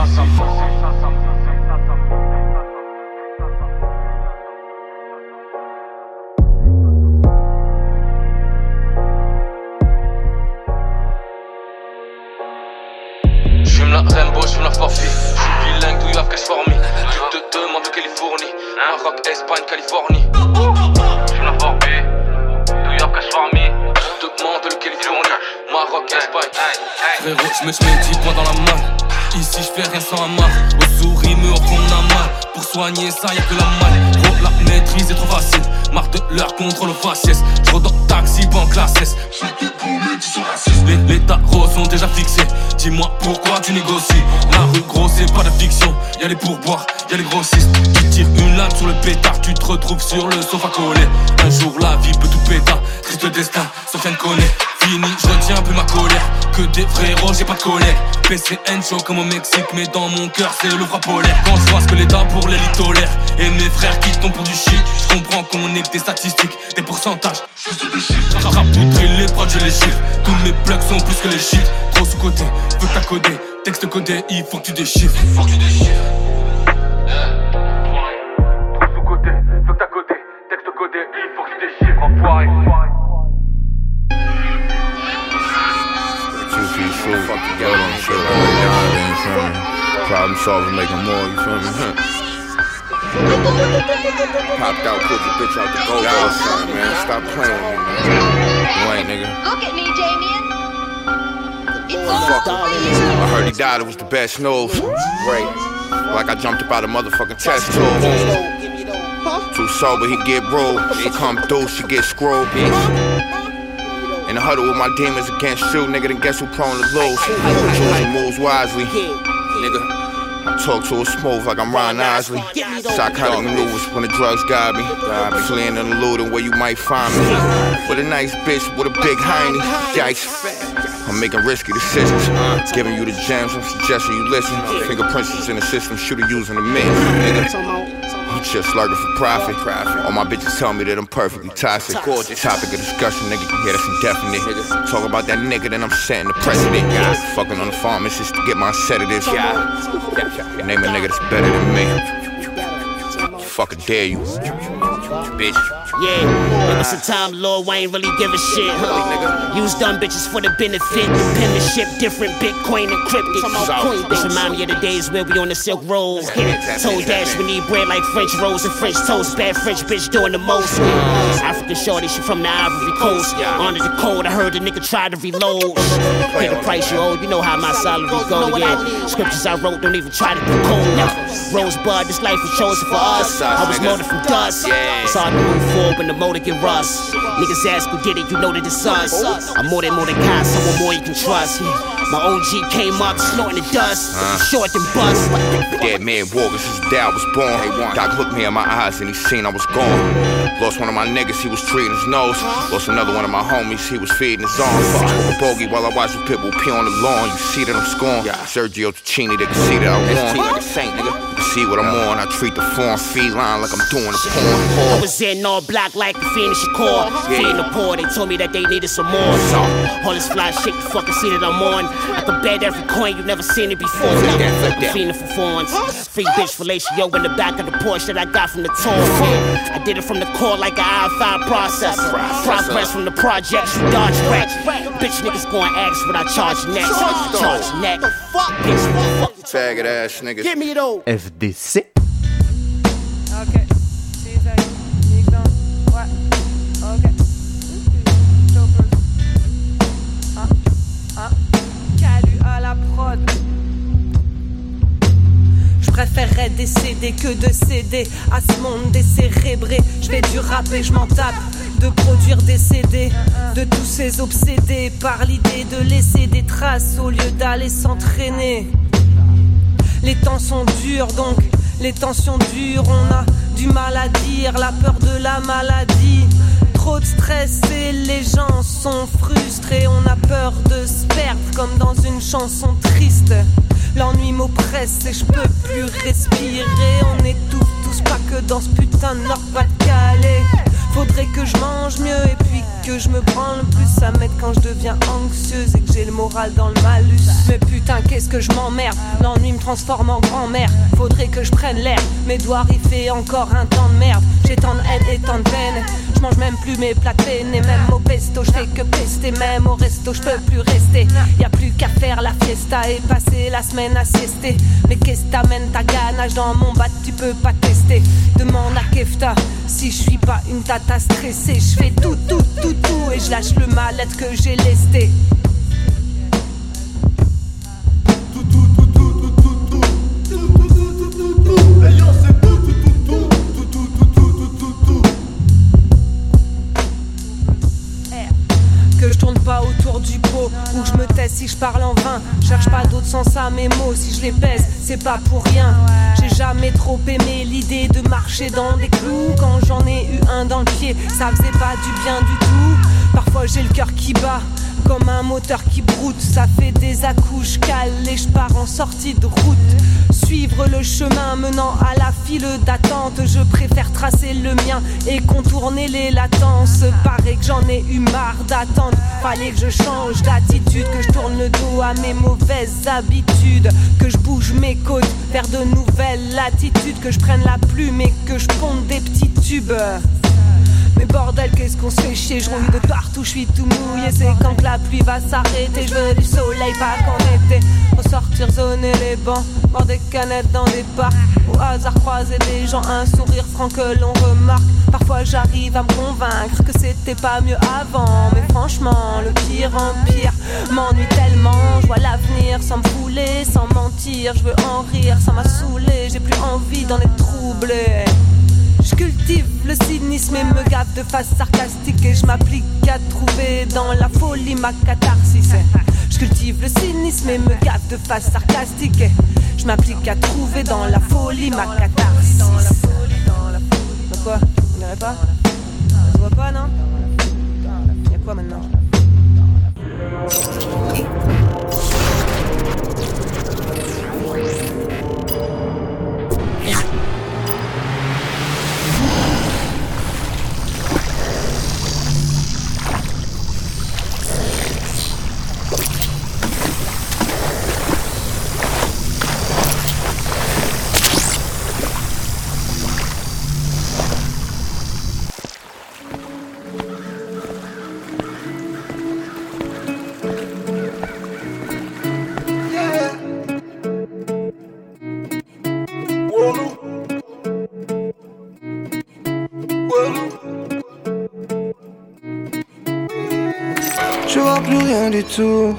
Maroc, Espagne, Californie. J'fume la forfait. New York, me. Tu te demandes de Californie. Maroc, Espagne. Frérot, j'me j'mets 10 points dans la main. Ici, j'fais rien sans amarre. Au souris, me qu'on a mal. Pour soigner ça, y'a que la malle. Gros, la maîtrise est trop facile. Marque de leur contrôle faciès. J'rodis en taxi, en classe S. Les, les tarots sont déjà fixés. Dis-moi pourquoi tu négocies? La rue gros, c'est pas de fiction. Y'a les pourboires, y'a les grossistes. Tu tires une lame sur le pétard, tu te retrouves sur le sofa collé. Un jour, la vie peut tout péter. Triste destin, Sofiane connaît. Fini, je retiens plus ma colère. Que des frérots, j'ai pas de collègues. PCN chaud comme au Mexique, mais dans mon cœur, c'est le froid polaire. Quand je vois ce que l'État pour l'élite tolère. Et mes frères qui tombent pour du shit. Je comprends qu'on est que des statistiques, des pourcentages. Rap tout drill, les prods, je les chiffre. Tous mes plugs sont plus que les chiffres. Trop sous-côté, veux codé. Texte codé, il faut que tu déchiffres. Faut que tu déchiffres. Trop sous-côté, veux que t'as codé. Texte codé, il faut que tu déchiffres. Enfoiré. Two feet shoes, fuck the goat on shit. Like that, you feel me? Problem solving, making more, you feel me? Popped out, pulled your bitch out the gold all time, man. Stop playing with me, man. You ain't, nigga. Look at me, Damien. Fuck him. I heard he died, it was the best news. Great. Like I jumped up out a motherfucking test tube. Too sober, he get rude. She come through, she get screwed. In the huddle with my demons against you, nigga, then guess who prone to lose? Choosing moves wisely. Nigga, I talk to her smooth like I'm Ron Isley. Psychotic maneuvers when the drugs got me. Fleeing and eluding where you might find me. With a nice bitch with a big hiney. Yikes. I'm making risky decisions. Giving you the gems, I'm suggesting you listen. Fingerprints is in the system, shooter using the. Nigga. I'm just lurking for profit. All my bitches tell me that I'm perfectly toxic. Gorgeous topic of discussion, nigga. Yeah, that's indefinite. Talk about that nigga, then I'm setting the precedent. Fucking on the farm, it's just to get my sedatives. Name a nigga that's better than me. Fucking dare you, bitch. Yeah, it was a time Lord Wayne really give a shit, huh? Use dumb bitches for the benefit. Penmanship, different Bitcoin encrypted. This remind me of the days where we on the Silk Road. Told Dash we need bread like French rolls and French toast. Bad French bitch doing the most. African shorty, she from the Ivory Coast. Under the code, I heard the nigga try to reload. Pay the price you owe, you know how my salary go, yeah. Scriptures I wrote, don't even try to be cold. Rosebud, this life was chosen for us. I was molded from dust. It's hard to move forward when the motor get rust. Niggas ask who did it, you know that it's us. I'm more than more than God, someone more you can trust. My OG came up snorting the dust. Short than bust. Dead man walking since the day I was born. Doc looked me in my eyes and he seen I was gone. Lost one of my niggas, he was treating his nose. Lost another one of my homies, he was feeding his arms. A bogey while I watch the pitbull pee on the lawn. You see that I'm scorned. Sergio Ticini, they can see that I won. Like a saint, nigga. See what I'm on. I treat the form feline like I'm doing a porn. I was in all black like the Phoenix Shakur. Feeding the poor, they told me that they needed some more. So, All this fly shit, you fucking see that I'm on. I can bet every coin, you never seen it before. Feeding for fawns. Free bitch fellatio in the back of the Porsche that I got from the tour. I did it from the core like an i5 processor. Progress from the projects, you dodge wreck. Bitch niggas going ask what I charge next. Charge next. Bitch, fuck. Faggot ass niggas. Give me those. FDC. M'aider que de céder à ce monde décérébré. Je fais du rap et je m'en tape de produire des CD, de tous ces obsédés par l'idée de laisser des traces au lieu d'aller s'entraîner. Les temps sont durs donc, les tensions durent, on a du mal à dire, la peur de la maladie. Trop de stress et les gens sont frustrés, on a peur de se perdre comme dans une chanson triste. L'ennui m'oppresse et je peux plus respirer, on étouffe tous pas que dans ce putain de Nord-Pas-de-Calais. Faudrait que je mange mieux et puis que je me branle plus. Ça m'aide quand je deviens anxieuse et que j'ai le moral dans le malus. Mais putain, qu'est-ce que je m'emmerde? L'ennui me transforme en grand-mère. Faudrait que je prenne l'air. Mes doigts, fait encore un temps de merde. J'ai tant de haine et tant de peine. Je mange même plus mes plats et même au pesto, je fais que pester. Même au resto, je peux plus rester. Y a plus qu'à faire la fiesta et passer la semaine à siester. Mais qu'est-ce t'amène ta ganache dans mon bat, tu peux pas tester. Demande à Kefta si je suis pas une tata stressée. Je fais tout, tout, tout, tout et je lâche le mal-être que j'ai lesté. Que je tourne pas autour du pot ou que je me taise si je parle en vain. Cherche pas d'autre sens à mes mots si je les pèse, c'est pas pour rien. J'ai jamais trop aimé l'idée de marcher dans des clous. Quand j'en ai eu un dans le pied, ça faisait pas du bien du tout. Parfois j'ai le cœur qui bat. Comme un moteur qui broute, ça fait des accouches cales et je pars en sortie de route. Suivre le chemin menant à la file d'attente, je préfère tracer le mien et contourner les latences. Paraît que j'en ai eu marre d'attendre, fallait que je change d'attitude, que je tourne le dos à mes mauvaises habitudes, que je bouge mes côtes vers de nouvelles latitudes, que je prenne la plume et que je ponde des petits tubes. Mais bordel, qu'est-ce qu'on se fait chier, je rouille de partout, je suis tout mouillé. C'est quand que la pluie va s'arrêter, je veux du soleil, pas qu'en été. Ressortir, zoner les bancs, boire des canettes dans des parcs. Au hasard, croiser des gens, un sourire franc que l'on remarque. Parfois, j'arrive à me convaincre que c'était pas mieux avant. Mais franchement, le pire en pire m'ennuie tellement. Je vois l'avenir sans me fouler, sans mentir. Je veux en rire, ça m'a saoulé. J'ai plus envie d'en être troublé. Je cultive le cynisme et me gave de face sarcastique et je m'applique à trouver dans la folie ma catharsis. Je cultive le cynisme et me gave de face sarcastique et je m'applique à trouver dans la folie ma catharsis. Bah quoi On dirait pas Ça se voit pas non Y'a quoi maintenant tout,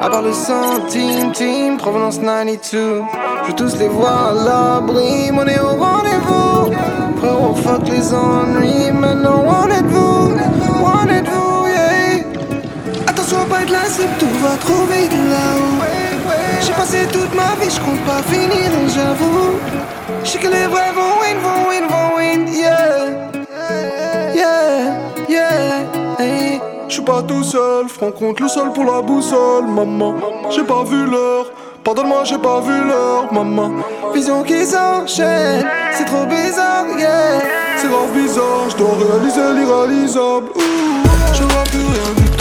à part le centime, team, provenance 92. Je veux tous les voir à l'abri, on est au rendez-vous. Frérot, fuck les ennuis, maintenant on est vous, on est vous, yeah? Attention à pas être lassé, tout va trop vite là-haut. J'ai passé toute ma vie, je compte pas finir, j'avoue. Je sais que les vrais vont win, vont win, vont win. Yeah, Je suis pas tout seul, franc compte le sol pour la boussole, maman. J'ai pas vu l'heure, pardonne-moi, j'ai pas vu l'heure, maman. Vision qui s'enchaîne, c'est trop bizarre, yeah. C'est grave bizarre, je dois réaliser l'irréalisable. Je vois plus rien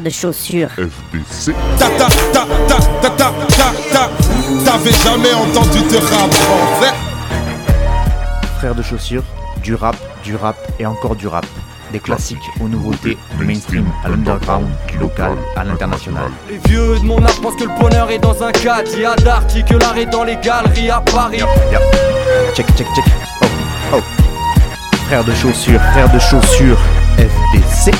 paire de chaussures. FBC. Ta ta ta ta ta ta ta ta. T'avais jamais entendu de rap français. Frères de chaussures, du rap, du rap et encore du rap. Des classiques aux nouveautés, du mainstream à l'underground, du local à l'international. Les vieux de mon âge pensent que le bonheur est dans un cadre. Il y a que l'art est dans les galeries à Paris. Yep. Check, check, check. Oh, oh. Frères de chaussures, frères de chaussures, FDC.